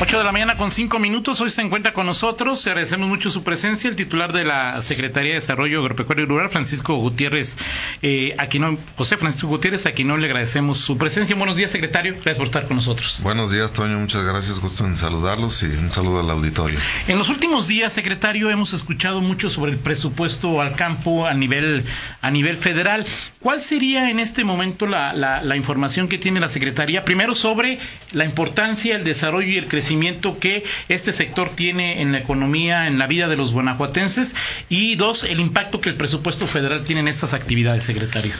8 de la mañana con 5 minutos. Hoy se encuentra con nosotros. Agradecemos mucho su presencia. El titular de la Secretaría de Desarrollo Agropecuario y Rural, Francisco Gutiérrez eh, Aquino, José Francisco Gutiérrez no le agradecemos su presencia. Buenos días, secretario. Gracias por estar con nosotros. Buenos días, Toño. Muchas gracias. Gusto en saludarlos y un saludo al auditorio. En los últimos días, secretario, hemos escuchado mucho sobre el presupuesto al campo a nivel, a nivel federal. ¿Cuál sería en este momento la, la, la información que tiene la Secretaría? Primero sobre la importancia, el desarrollo y el crecimiento que este sector tiene en la economía, en la vida de los guanajuatenses y dos, el impacto que el presupuesto federal tiene en estas actividades, secretario.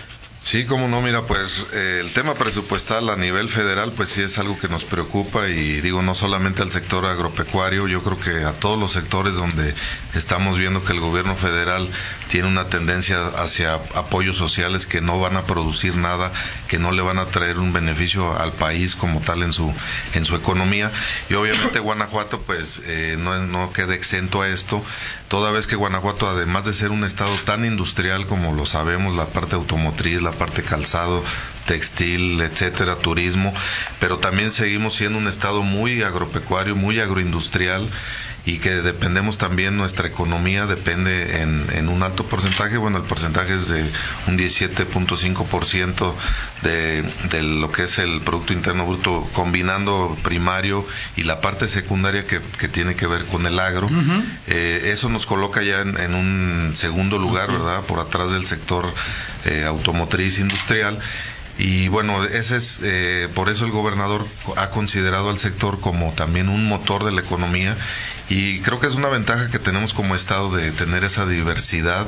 Sí, como no, mira, pues eh, el tema presupuestal a nivel federal, pues sí es algo que nos preocupa y digo, no solamente al sector agropecuario, yo creo que a todos los sectores donde estamos viendo que el gobierno federal tiene una tendencia hacia apoyos sociales que no van a producir nada, que no le van a traer un beneficio al país como tal en su, en su economía. Y obviamente Guanajuato, pues eh, no, no queda exento a esto, toda vez que Guanajuato, además de ser un estado tan industrial como lo sabemos, la parte automotriz, la parte calzado, textil, etcétera, turismo, pero también seguimos siendo un estado muy agropecuario, muy agroindustrial y que dependemos también, nuestra economía depende en, en un alto porcentaje, bueno, el porcentaje es de un 17.5% de, de lo que es el Producto Interno Bruto, combinando primario y la parte secundaria que, que tiene que ver con el agro. eh, eso nos coloca ya en, en un segundo lugar, ¿verdad? Por atrás del sector eh, automotriz industrial y bueno, ese es eh, por eso el gobernador ha considerado al sector como también un motor de la economía y creo que es una ventaja que tenemos como estado de tener esa diversidad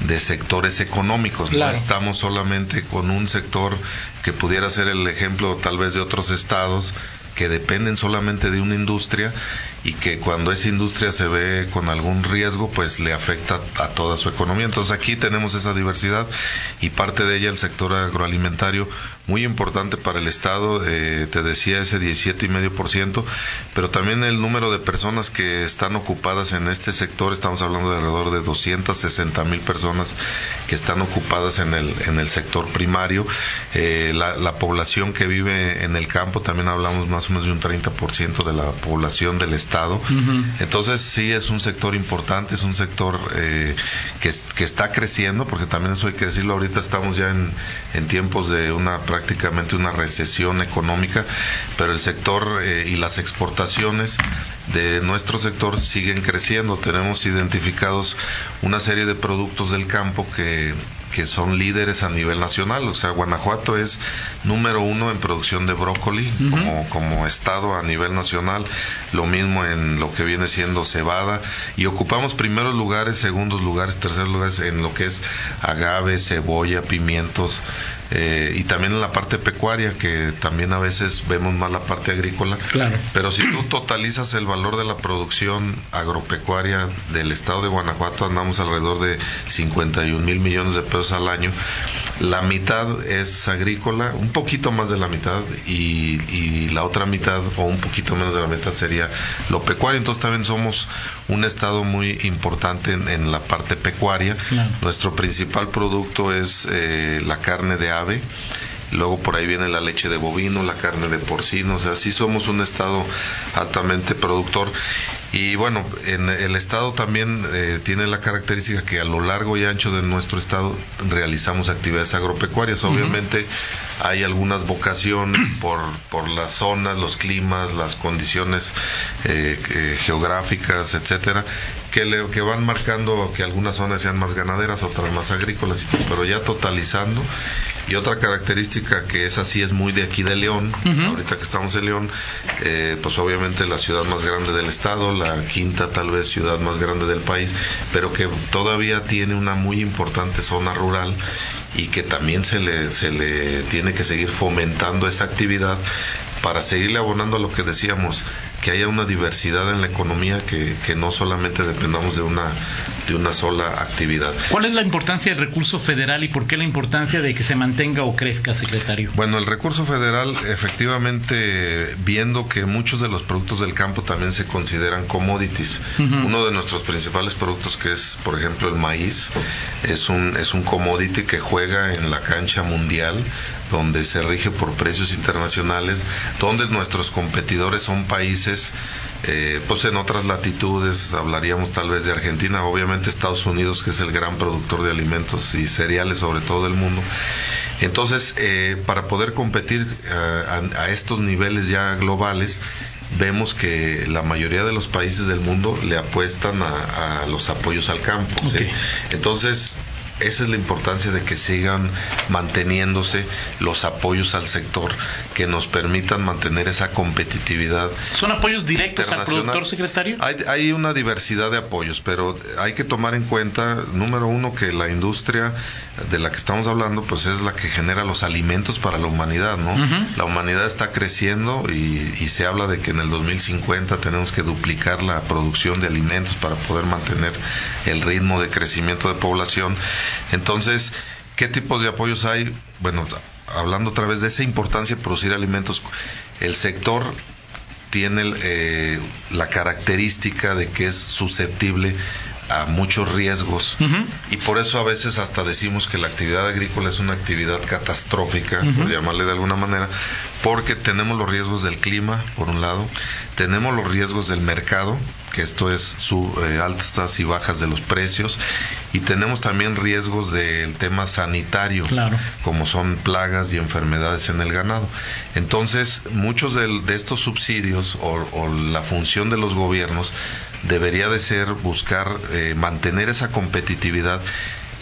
de sectores económicos. Claro. No estamos solamente con un sector que pudiera ser el ejemplo tal vez de otros estados que dependen solamente de una industria y que cuando esa industria se ve con algún riesgo, pues le afecta a toda su economía. Entonces aquí tenemos esa diversidad y parte de ella el sector agroalimentario muy importante para el Estado, eh, te decía ese 17,5%, pero también el número de personas que están ocupadas en este sector, estamos hablando de alrededor de 260 mil personas que están ocupadas en el, en el sector primario, eh, la, la población que vive en el campo, también hablamos más o menos de un 30% de la población del Estado, entonces sí es un sector importante, es un sector eh, que, que, está creciendo, porque también eso hay que decirlo, ahorita estamos ya en, en tiempos de una prácticamente una recesión económica, pero el sector eh, y las exportaciones de nuestro sector siguen creciendo. Tenemos identificados una serie de productos del campo que, que son líderes a nivel nacional. O sea, Guanajuato es número uno en producción de brócoli uh -huh. como, como estado a nivel nacional. Lo mismo en lo que viene siendo cebada. Y ocupamos primeros lugares, segundos lugares, terceros lugares en lo que es agave, cebolla, pimientos. Eh, y también en la parte pecuaria, que también a veces vemos más la parte agrícola. Claro. Pero si tú totalizas el valor de la producción agropecuaria del estado de Guanajuato, andamos alrededor de 51 mil millones de pesos al año. La mitad es agrícola, un poquito más de la mitad, y, y, la otra mitad, o un poquito menos de la mitad, sería lo pecuario. Entonces también somos un estado muy importante en, en la parte pecuaria. Claro. Nuestro principal producto es eh, la carne de ave luego por ahí viene la leche de bovino, la carne de porcino, o sea, sí somos un estado altamente productor. Y bueno, en el estado también eh, tiene la característica que a lo largo y ancho de nuestro estado realizamos actividades agropecuarias. Obviamente uh -huh. hay algunas vocaciones por, por las zonas, los climas, las condiciones eh, eh, geográficas, etcétera, que, le, que van marcando que algunas zonas sean más ganaderas, otras más agrícolas, pero ya totalizando. Y otra característica que es así es muy de aquí de León, uh -huh. ahorita que estamos en León, eh, pues obviamente la ciudad más grande del estado, la quinta tal vez ciudad más grande del país, pero que todavía tiene una muy importante zona rural y que también se le, se le tiene que seguir fomentando esa actividad para seguirle abonando a lo que decíamos, que haya una diversidad en la economía, que, que no solamente dependamos de una, de una sola actividad. ¿Cuál es la importancia del recurso federal y por qué la importancia de que se mantenga o crezca, secretario? Bueno, el recurso federal, efectivamente, viendo que muchos de los productos del campo también se consideran commodities. Uno de nuestros principales productos, que es, por ejemplo, el maíz, es un, es un commodity que juega en la cancha mundial donde se rige por precios internacionales, donde nuestros competidores son países, eh, pues en otras latitudes, hablaríamos tal vez de Argentina, obviamente Estados Unidos, que es el gran productor de alimentos y cereales sobre todo del mundo. Entonces, eh, para poder competir eh, a, estos niveles ya globales, vemos que la mayoría de los países del mundo le apuestan a, los apoyos al campo. Entonces, esa es la importancia de que sigan manteniéndose los apoyos al sector que nos permitan mantener esa competitividad. ¿Son apoyos directos al productor secretario? Hay, una diversidad de apoyos, pero hay que tomar en cuenta, número uno, que la industria de la que estamos hablando, pues es la que genera los alimentos para la humanidad, ¿no? La humanidad está creciendo y, y se habla de que en el 2050 tenemos que duplicar la producción de alimentos para poder mantener el ritmo de crecimiento de población. Entonces, ¿qué tipos de apoyos hay? Bueno, hablando otra vez de esa importancia de producir alimentos, el sector tiene eh, la característica de que es susceptible a muchos riesgos. Y por eso a veces hasta decimos que la actividad agrícola es una actividad catastrófica, por llamarle de alguna manera, porque tenemos los riesgos del clima, por un lado, tenemos los riesgos del mercado, que esto es su, eh, altas y bajas de los precios, y tenemos también riesgos del tema sanitario, como son plagas y enfermedades en el ganado. Entonces, muchos de, estos subsidios o, la función de los gobiernos debería de ser buscar eh, mantener esa competitividad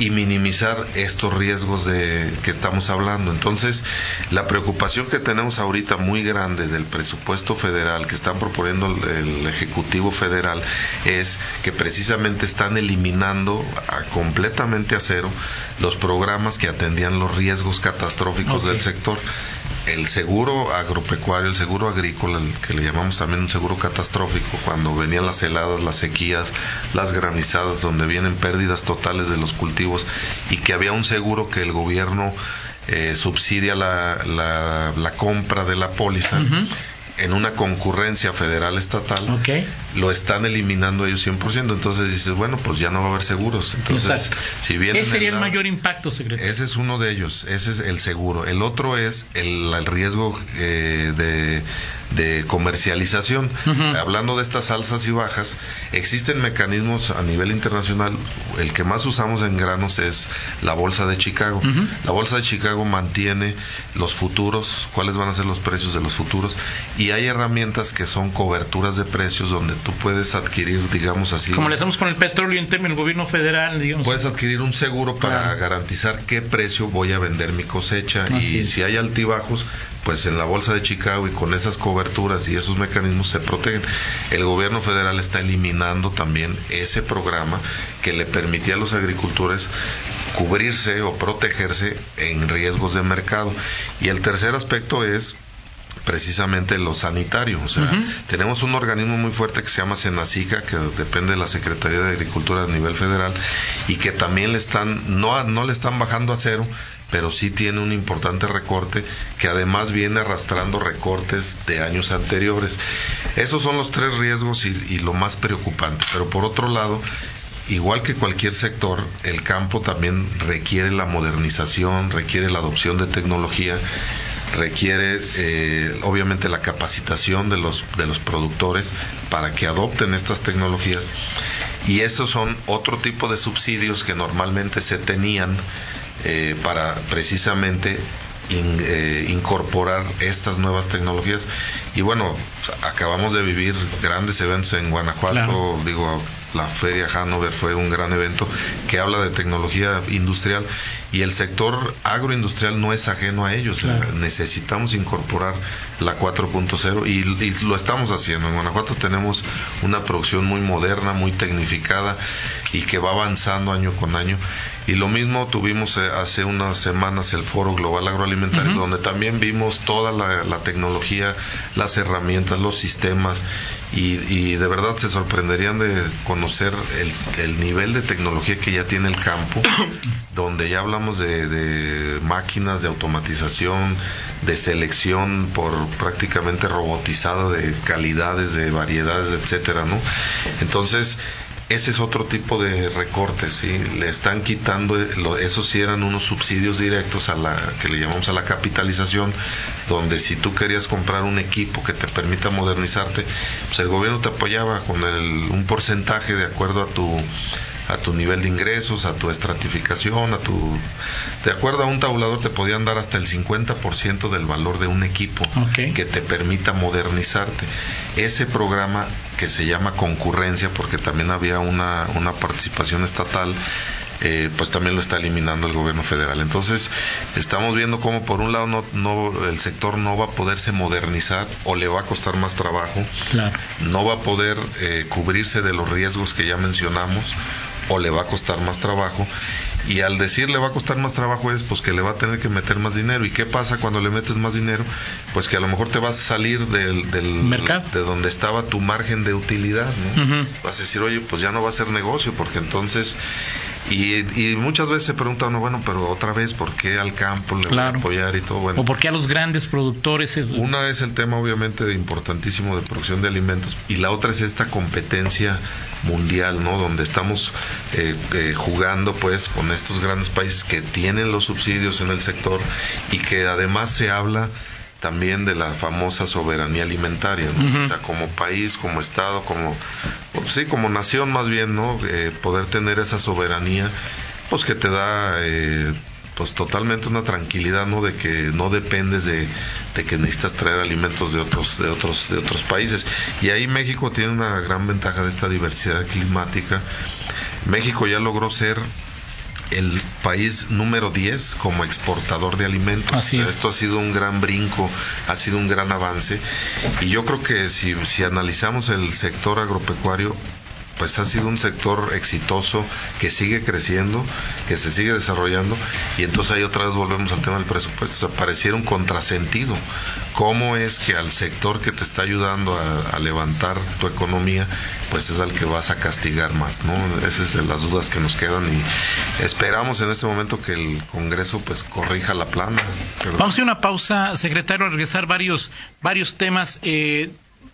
y minimizar estos riesgos de que estamos hablando. Entonces, la preocupación que tenemos ahorita muy grande del presupuesto federal que están proponiendo el, Ejecutivo Federal es que precisamente están eliminando a, completamente a cero los programas que atendían los riesgos catastróficos del sector el seguro agropecuario, el seguro agrícola, el que le llamamos también un seguro catastrófico, cuando venían las heladas, las sequías, las granizadas, donde vienen pérdidas totales de los cultivos y que había un seguro que el gobierno eh, subsidia la, la, compra de la póliza en una concurrencia federal estatal, lo están eliminando ellos 100%. Entonces dices, bueno, pues ya no va a haber seguros. Entonces, si bien ¿Ese sería el, mayor impacto, secretario? Ese es uno de ellos, ese es el seguro. El otro es el, riesgo eh, de de comercialización. Hablando de estas alzas y bajas, existen mecanismos a nivel internacional. El que más usamos en granos es la Bolsa de Chicago. La Bolsa de Chicago mantiene los futuros, cuáles van a ser los precios de los futuros, y hay herramientas que son coberturas de precios donde tú puedes adquirir, digamos así. Como le hacemos con el petróleo en términos del gobierno federal, digamos. Puedes adquirir un seguro para garantizar qué precio voy a vender mi cosecha y si hay altibajos, pues en la Bolsa de Chicago y con esas coberturas y esos mecanismos se protegen. El gobierno federal está eliminando también ese programa que le permitía a los agricultores cubrirse o protegerse en riesgos de mercado. Y el tercer aspecto es precisamente lo sanitario. O sea, tenemos un organismo muy fuerte que se llama Senacica, que depende de la Secretaría de Agricultura a nivel federal, y que también le están, no, no le están bajando a cero, pero sí tiene un importante recorte que además viene arrastrando recortes de años anteriores. Esos son los tres riesgos y, y lo más preocupante. Pero por otro lado, igual que cualquier sector, el campo también requiere la modernización, requiere la adopción de tecnología requiere eh, obviamente la capacitación de los, de los productores para que adopten estas tecnologías. Y esos son otro tipo de subsidios que normalmente se tenían eh, para precisamente eh, incorporar estas nuevas tecnologías y bueno acabamos de vivir grandes eventos en Guanajuato digo la feria Hanover fue un gran evento que habla de tecnología industrial y el sector agroindustrial no es ajeno a ellos. necesitamos incorporar la 4.0 y, lo estamos haciendo. En Guanajuato tenemos una producción muy moderna, muy tecnificada y que va avanzando año con año. Y lo mismo tuvimos eh, hace unas semanas el Foro Global Agroalimentario agroalimentario, donde también vimos toda la, tecnología, las herramientas, los sistemas, y, de verdad se sorprenderían de conocer el, nivel de tecnología que ya tiene el campo, donde ya hablamos de, máquinas de automatización, de selección por prácticamente robotizada de calidades, de variedades, etcétera, ¿no? Entonces, ese es otro tipo de recortes, ¿sí? Le están quitando, esos sí eran unos subsidios directos a la, que le llamamos a la capitalización, donde si tú querías comprar un equipo que te permita modernizarte, pues el gobierno te apoyaba con un porcentaje de acuerdo a tu a tu nivel de ingresos, a tu estratificación, a tu... De acuerdo a un tabulador te podían dar hasta el 50% del valor de un equipo que te permita modernizarte. Ese programa que se llama concurrencia, porque también había una, una participación estatal, eh, pues también lo está eliminando el gobierno federal. Entonces, estamos viendo cómo por un lado no, no, el sector no va a poderse modernizar o le va a costar más trabajo, no va a poder eh, cubrirse de los riesgos que ya mencionamos o le va a costar más trabajo y al decir le va a costar más trabajo es pues que le va a tener que meter más dinero y qué pasa cuando le metes más dinero pues que a lo mejor te vas a salir del, del mercado de donde estaba tu margen de utilidad ¿no? vas a decir oye pues ya no va a ser negocio porque entonces y, muchas veces se pregunta uno, bueno, pero otra vez, ¿por qué al campo le voy a apoyar y todo? Bueno, o por qué a los grandes productores. Una es el tema, obviamente, importantísimo de producción de alimentos, y la otra es esta competencia mundial, ¿no? Donde estamos eh, eh, jugando, pues, con estos grandes países que tienen los subsidios en el sector y que además se habla también de la famosa soberanía alimentaria, ¿no? O sea, como país, como Estado, como, pues sí, como nación más bien, ¿no? Eh, poder tener esa soberanía, pues que te da, eh, pues totalmente una tranquilidad, ¿no? De que no dependes de, de, que necesitas traer alimentos de otros, de otros, de otros países. Y ahí México tiene una gran ventaja de esta diversidad climática. México ya logró ser el país número 10 como exportador de alimentos. Esto ha sido un gran brinco, ha sido un gran avance. Y yo creo que si, si analizamos el sector agropecuario, pues ha sido un sector exitoso que sigue creciendo, que se sigue desarrollando y entonces ahí otra vez volvemos al tema del presupuesto. O sea, pareciera un contrasentido. ¿Cómo es que al sector que te está ayudando a, levantar tu economía, pues es al que vas a castigar más? ¿no? Esas son las dudas que nos quedan y esperamos en este momento que el Congreso pues corrija la plana. Vamos a una pausa, secretario, a regresar varios, varios temas. Eh,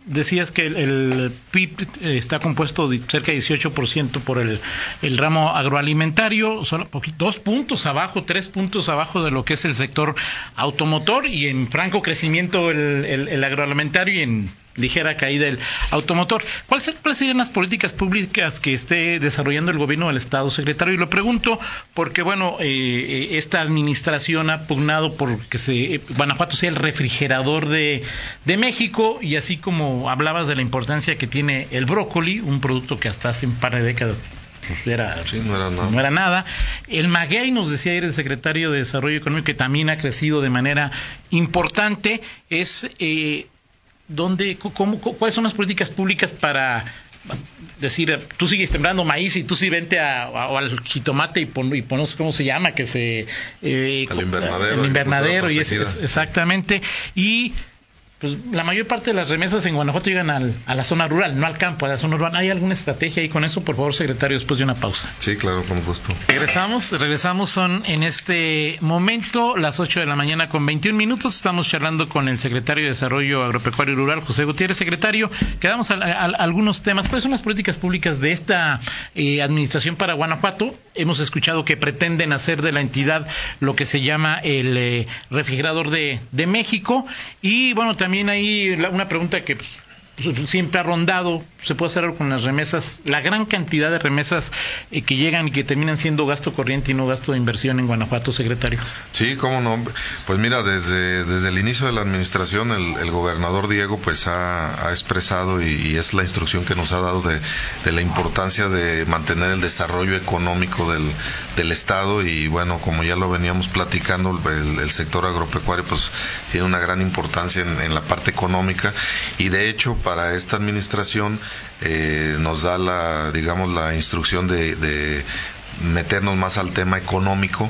decías que el, PIB eh, está compuesto de cerca de 18% por el, el ramo agroalimentario, solo dos puntos abajo, tres puntos abajo de lo que es el sector automotor y en franco crecimiento el, el agroalimentario y en ligera caída del automotor. ¿Cuáles, serían las políticas públicas que esté desarrollando el gobierno del Estado, secretario? Y lo pregunto porque, bueno, eh, eh, esta administración ha pugnado por que se, Guanajuato sea el refrigerador de, de México y así como hablabas de la importancia que tiene el brócoli, un producto que hasta hace un par de décadas era, no, era nada. El maguey, nos decía ayer el secretario de Desarrollo Económico, que también ha crecido de manera importante, es eh, ¿dónde, cómo, ¿cuáles son las políticas públicas para decir, tú sigues sembrando maíz y tú sí vente a, al jitomate y, pon, y ponos, ¿cómo se llama? Que se... Eh, invernadero. El invernadero, y es, exactamente. Y pues la mayor parte de las remesas en Guanajuato llegan al, a la zona rural, no al campo, a la zona urbana. ¿Hay alguna estrategia ahí con eso? Por favor, secretario, después de una pausa. Sí, claro, con gusto. Regresamos, regresamos, son en este momento las 8 de la mañana con 21 minutos. Estamos charlando con el secretario de Desarrollo Agropecuario y Rural, José Gutiérrez. Secretario, quedamos a, algunos temas. ¿Cuáles son las políticas públicas de esta eh, administración para Guanajuato? Hemos escuchado que pretenden hacer de la entidad lo que se llama el eh, refrigerador de, de México. Y bueno, también también hay una pregunta que pues, siempre ha rondado, se puede hacer algo con las remesas, la gran cantidad de remesas eh, que llegan y que terminan siendo gasto corriente y no gasto de inversión en Guanajuato, secretario. Sí, cómo no. Pues mira, desde, desde el inicio de la administración, el, gobernador Diego pues ha, expresado y, es la instrucción que nos ha dado de, la importancia de mantener el desarrollo económico del, del Estado y bueno, como ya lo veníamos platicando, el, sector agropecuario pues tiene una gran importancia en, en la parte económica y de hecho para esta administración eh, nos da la, digamos, la instrucción de, meternos más al tema económico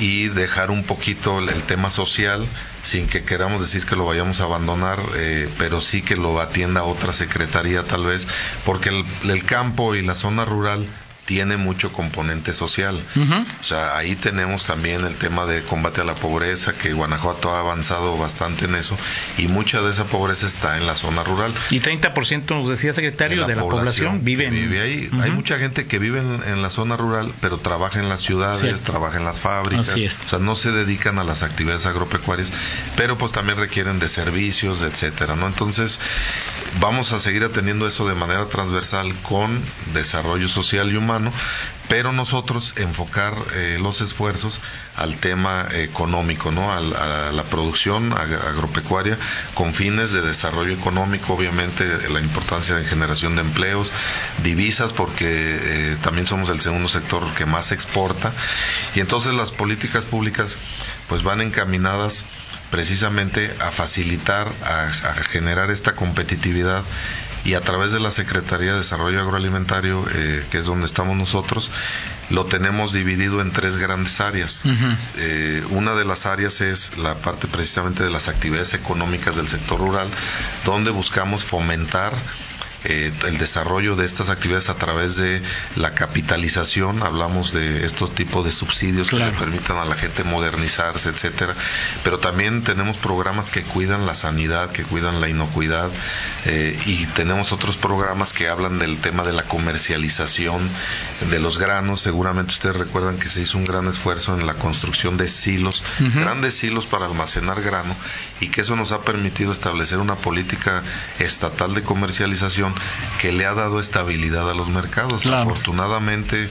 y dejar un poquito el, tema social sin que queramos decir que lo vayamos a abandonar, eh, pero sí que lo atienda otra secretaría tal vez, porque el, el campo y la zona rural tiene mucho componente social. O sea, ahí tenemos también el tema de combate a la pobreza, que Guanajuato ha avanzado bastante en eso, y mucha de esa pobreza está en la zona rural. Y 30%, nos decía secretario, de la, población, vive, ahí. Hay mucha gente que vive en, la zona rural, pero trabaja en las ciudades, trabaja en las fábricas. O sea, no se dedican a las actividades agropecuarias, pero pues también requieren de servicios, etcétera, ¿no? Entonces, vamos a seguir atendiendo eso de manera transversal con desarrollo social y humano pero nosotros enfocar eh, los esfuerzos al tema económico, ¿no? A, la producción agropecuaria con fines de desarrollo económico, obviamente la importancia de generación de empleos, divisas, porque eh, también somos el segundo sector que más exporta, y entonces las políticas públicas pues van encaminadas precisamente a facilitar, a generar esta competitividad y a través de la Secretaría de Desarrollo Agroalimentario, eh, que es donde estamos nosotros, lo tenemos dividido en tres grandes áreas. Eh, una de las áreas es la parte precisamente de las actividades económicas del sector rural, donde buscamos fomentar eh, el desarrollo de estas actividades a través de la capitalización, hablamos de estos tipos de subsidios que le permitan a la gente modernizarse, etcétera, pero también tenemos programas que cuidan la sanidad, que cuidan la inocuidad eh, y tenemos otros programas que hablan del tema de la comercialización de los granos. Seguramente ustedes recuerdan que se hizo un gran esfuerzo en la construcción de silos, grandes silos para almacenar grano y que eso nos ha permitido establecer una política estatal de comercialización que le ha dado estabilidad a los mercados. Afortunadamente,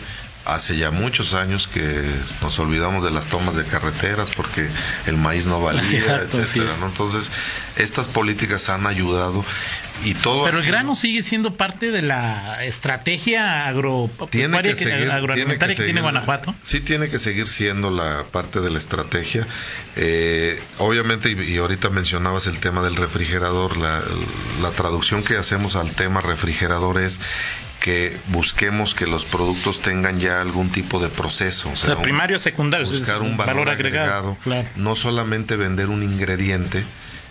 hace ya muchos años que nos olvidamos de las tomas de carreteras porque el maíz no valía, etcétera, Entonces, estas políticas han ayudado y todo Pero el grano sigue siendo parte de la estrategia agropecuaria que, agroalimentaria que, tiene Guanajuato. Sí tiene que seguir siendo la parte de la estrategia. Eh, obviamente, y, ahorita mencionabas el tema del refrigerador, la, la traducción que hacemos al tema refrigerador es que busquemos que los productos tengan ya algún tipo de proceso. O sea, primario, secundario, buscar un valor, agregado. No solamente vender un ingrediente,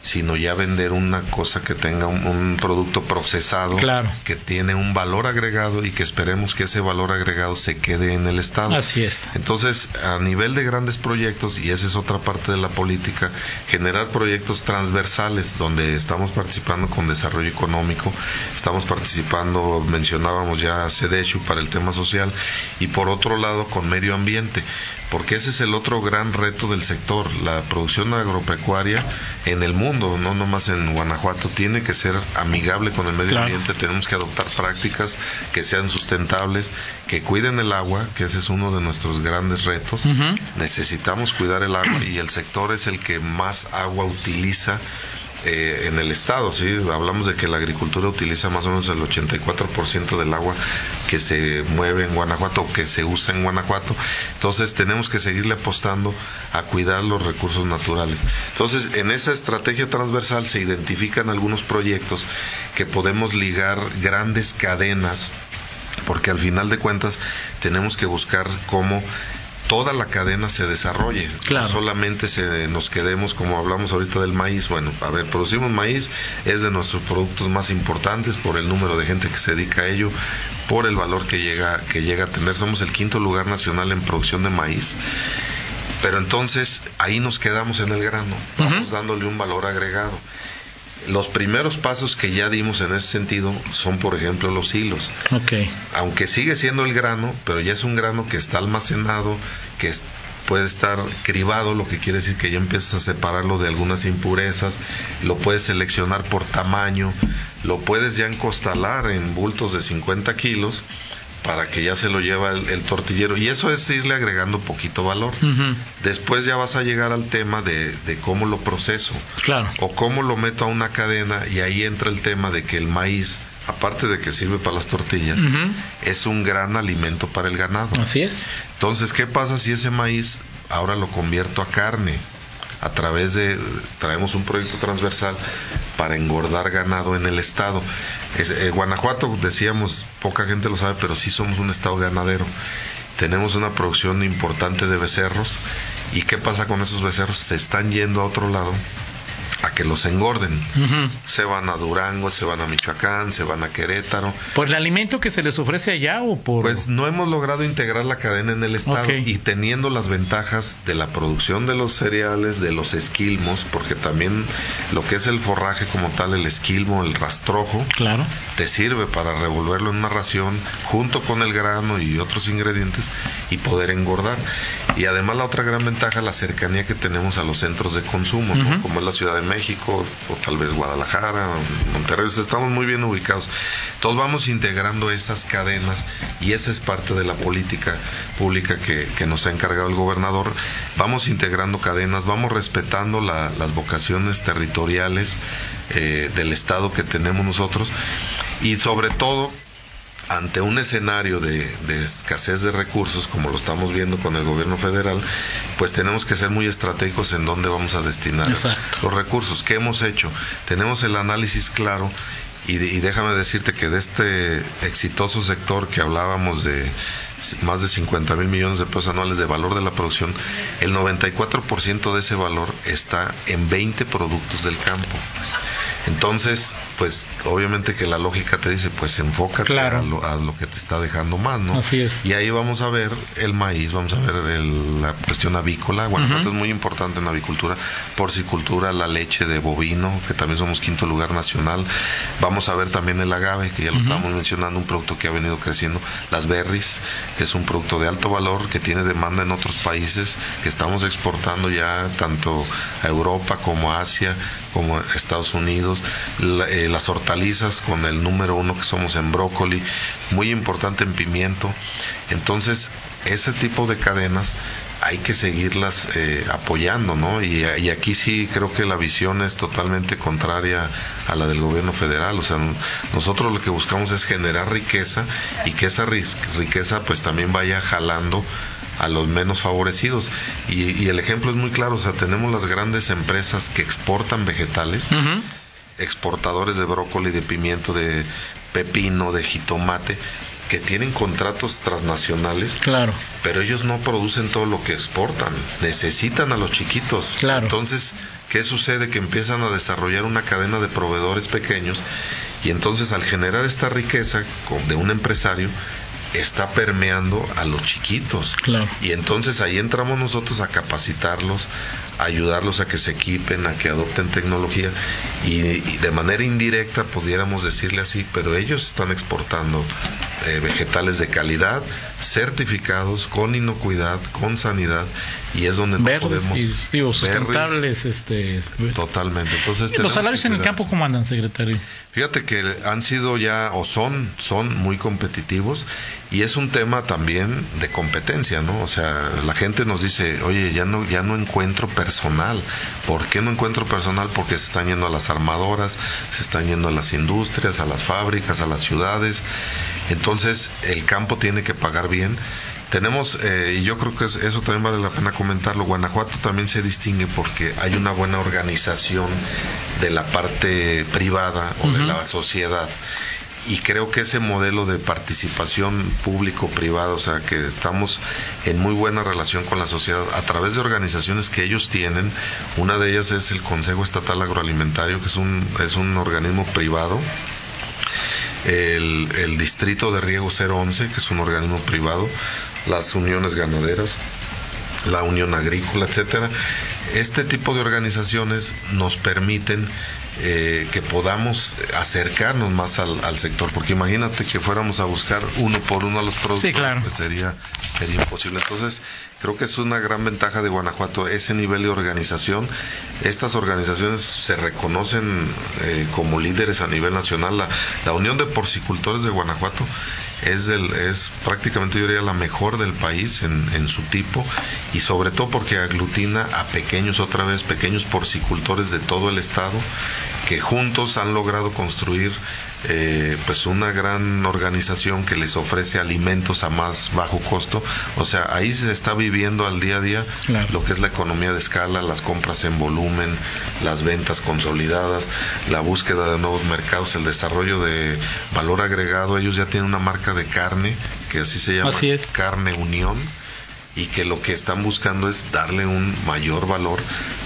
sino ya vender una cosa que tenga un, producto procesado, que tiene un valor agregado y que esperemos que ese valor agregado se quede en el Estado. Así es. Entonces, a nivel de grandes proyectos, y esa es otra parte de la política, generar proyectos transversales donde estamos participando con desarrollo económico, estamos participando, mencionábamos ya CEDESHU para el tema social, y por otro lado con medio ambiente porque ese es el otro gran reto del sector. La producción agropecuaria en el mundo, no nomás en Guanajuato, tiene que ser amigable con el medio ambiente. Tenemos que adoptar prácticas que sean sustentables, que cuiden el agua, que ese es uno de nuestros grandes retos. Necesitamos cuidar el agua y el sector es el que más agua utiliza eh, en el estado, ¿sí? Hablamos de que la agricultura utiliza más o menos el 84% del agua que se mueve en Guanajuato o que se usa en Guanajuato. Entonces tenemos que seguirle apostando a cuidar los recursos naturales. Entonces, en esa estrategia transversal se identifican algunos proyectos que podemos ligar grandes cadenas porque al final de cuentas tenemos que buscar cómo toda la cadena se desarrolle. No solamente se nos quedemos, como hablamos ahorita del maíz. Bueno, a ver, producimos maíz, es de nuestros productos más importantes por el número de gente que se dedica a ello, por el valor que llega, que llega a tener. Somos el quinto lugar nacional en producción de maíz. Pero entonces ahí nos quedamos en el grano, vamos dándole un valor agregado. Los primeros pasos que ya dimos en ese sentido son, por ejemplo, los hilos. Okay. Aunque sigue siendo el grano, pero ya es un grano que está almacenado, que puede estar cribado, lo que quiere decir que ya empiezas a separarlo de algunas impurezas, lo puedes seleccionar por tamaño, lo puedes ya encostalar en bultos de 50 kilos para que ya se lo lleva el, tortillero y eso es irle agregando poquito valor. Después ya vas a llegar al tema de, cómo lo proceso claro. o cómo lo meto a una cadena y ahí entra el tema de que el maíz, aparte de que sirve para las tortillas, es un gran alimento para el ganado. Así es. Entonces, ¿qué pasa si ese maíz ahora lo convierto a carne? A través de, traemos un proyecto transversal para engordar ganado en el estado. Eh, Guanajuato, decíamos, poca gente lo sabe, pero sí somos un estado ganadero. Tenemos una producción importante de becerros ¿Y qué pasa con esos becerros? Se están yendo a otro lado a que los engorden. Se van a Durango, se van a Michoacán, se van a Querétaro. ¿Por el alimento que se les ofrece allá o por...? Pues no hemos logrado integrar la cadena en el estado y teniendo las ventajas de la producción de los cereales, de los esquilmos, porque también lo que es el forraje como tal, el esquilmo, el rastrojo, claro. te sirve para revolverlo en una ración junto con el grano y otros ingredientes y poder engordar. Y además la otra gran ventaja, la cercanía que tenemos a los centros de consumo, como es la Ciudad de México, o tal vez Guadalajara, Monterrey, estamos muy bien ubicados. Todos vamos integrando esas cadenas y esa es parte de la política pública que, nos ha encargado el gobernador. Vamos integrando cadenas, vamos respetando las vocaciones territoriales eh, del Estado que tenemos nosotros y sobre todo ante un escenario de, escasez de recursos, como lo estamos viendo con el gobierno federal, pues tenemos que ser muy estratégicos en dónde vamos a destinar los recursos. ¿Qué hemos hecho? Tenemos el análisis claro y, y, déjame decirte que de este exitoso sector que hablábamos de más de 50 mil millones de pesos anuales de valor de la producción, el 94% de ese valor está en 20 productos del campo. Entonces, pues obviamente que la lógica te dice, pues enfócate a, lo, que te está dejando más, ¿no? Así es. Y ahí vamos a ver el maíz, vamos a ver la cuestión avícola. Guanajuato es muy importante en avicultura, porcicultura, la leche de bovino, que también somos quinto lugar nacional. Vamos a ver también el agave, que ya lo estábamos mencionando, un producto que ha venido creciendo. Las berries, que es un producto de alto valor, que tiene demanda en otros países, que estamos exportando ya tanto a Europa como a Asia, como a Estados Unidos. Eh, las hortalizas con el número uno que somos en brócoli, muy importante en pimiento. Entonces, ese tipo de cadenas hay que seguirlas eh, apoyando, ¿no? Y, aquí sí creo que la visión es totalmente contraria a la del gobierno federal. O sea, nosotros lo que buscamos es generar riqueza y que esa riqueza pues también vaya jalando a los menos favorecidos. Y, el ejemplo es muy claro, o sea, tenemos las grandes empresas que exportan vegetales exportadores de brócoli, de pimiento, de pepino, de jitomate, que tienen contratos transnacionales. Claro. Pero ellos no producen todo lo que exportan. Necesitan a los chiquitos. Claro. Entonces, ¿qué sucede? Que empiezan a desarrollar una cadena de proveedores pequeños y entonces al generar esta riqueza de un empresario, está permeando a los chiquitos. Claro. Y entonces ahí entramos nosotros a capacitarlos, ayudarlos a que se equipen, a que adopten tecnología. Y, de manera indirecta pudiéramos decirle así, pero ellos están exportando eh, vegetales de calidad, certificados, con inocuidad, con sanidad y es donde podemos y, sustentables este totalmente. Entonces los salarios en el campo cómo andan secretario fíjate que han sido ya o son son muy competitivos y es un tema también de competencia no o sea la gente nos dice oye ya no ya no encuentro personal. ¿Por qué no encuentro personal? Porque se están yendo a las armadoras, se están yendo a las industrias, a las fábricas, a las ciudades. Entonces el campo tiene que pagar bien. Tenemos, eh, y yo creo que eso también vale la pena comentarlo, Guanajuato también se distingue porque hay una buena organización de la parte privada o de la sociedad y creo que ese modelo de participación público-privada, o sea, que estamos en muy buena relación con la sociedad a través de organizaciones que ellos tienen, una de ellas es el Consejo Estatal Agroalimentario, que es un, es un organismo privado, el, el Distrito de Riego 011, que es un organismo privado, las uniones ganaderas, la Unión Agrícola, etcétera. Este tipo de organizaciones nos permiten eh, que podamos acercarnos más al, sector, porque imagínate que fuéramos a buscar uno por uno a los productos, pues sería, sería imposible. Entonces, creo que es una gran ventaja de Guanajuato ese nivel de organización. Estas organizaciones se reconocen eh, como líderes a nivel nacional. La, la Unión de Porcicultores de Guanajuato es, el, es prácticamente yo diría la mejor del país en, en su tipo y sobre todo porque aglutina a pequeños otra vez, pequeños porcicultores de todo el estado que juntos han logrado construir eh, pues una gran organización que les ofrece alimentos a más bajo costo. O sea, ahí se está viviendo al día a día lo que es la economía de escala, las compras en volumen, las ventas consolidadas, la búsqueda de nuevos mercados, el desarrollo de valor agregado. Ellos ya tienen una marca de carne que así se llama así es. Carne Unión y que lo que están buscando es darle un mayor valor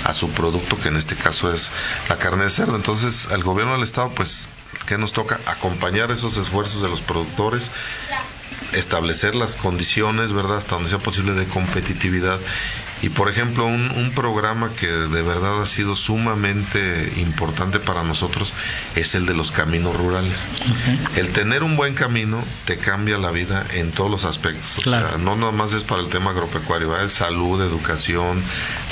a su producto, que en este caso es la carne de cerdo. Entonces, al gobierno del Estado, pues, ¿qué nos toca? Acompañar esos esfuerzos de los productores establecer las condiciones, ¿verdad?, hasta donde sea posible de competitividad. Y, por ejemplo, un, un, programa que de verdad ha sido sumamente importante para nosotros es el de los caminos rurales. El tener un buen camino te cambia la vida en todos los aspectos. O sea, no nada más es para el tema agropecuario, es salud, educación,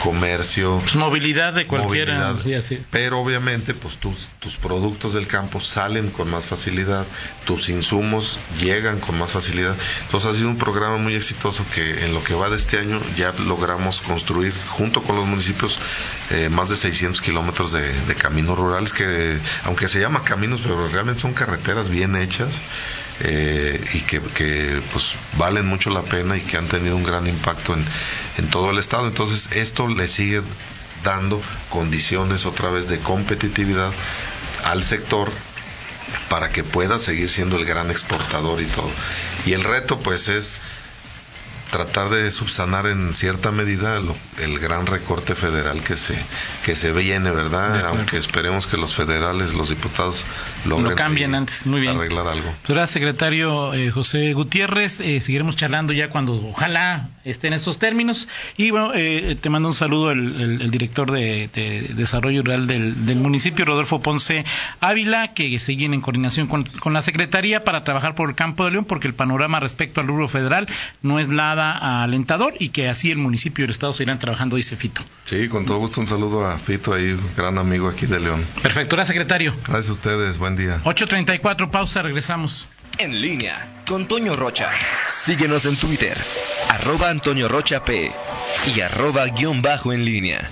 comercio. Pues movilidad de cualquiera. Movilidad. Pero obviamente, pues tus, tus productos del campo salen con más facilidad, tus insumos llegan con más facilidad. Entonces ha sido un programa muy exitoso que en lo que va de este año ya logramos construir junto con los municipios eh, más de 600 kilómetros de, de, caminos rurales que aunque se llama caminos pero realmente son carreteras bien hechas eh, y que, que, pues valen mucho la pena y que han tenido un gran impacto en, en todo el estado entonces esto le sigue dando condiciones otra vez de competitividad al sector para que pueda seguir siendo el gran exportador y todo. Y el reto pues es tratar de subsanar en cierta medida lo, el gran recorte federal que se que se viene, ¿verdad? Aunque esperemos que los federales, los diputados lo cambien antes, muy bien. Arreglar algo. Pues secretario eh, José Gutiérrez, eh, seguiremos charlando ya cuando ojalá esté en estos términos y bueno, eh, te mando un saludo el, el, el director de, de, Desarrollo Rural del, del, municipio, Rodolfo Ponce Ávila, que siguen en coordinación con, con la Secretaría para trabajar por el campo de León, porque el panorama respecto al rubro federal no es nada alentador y que así el municipio y el Estado se irán trabajando, dice Fito. Sí, con todo gusto un saludo a Fito, ahí, gran amigo aquí de León. Perfecto, gracias secretario. Gracias a ustedes, buen día. 8.34, pausa, regresamos. En línea con Toño Rocha. Síguenos en Twitter, arroba Antonio Rocha P y arroba guion bajo en línea.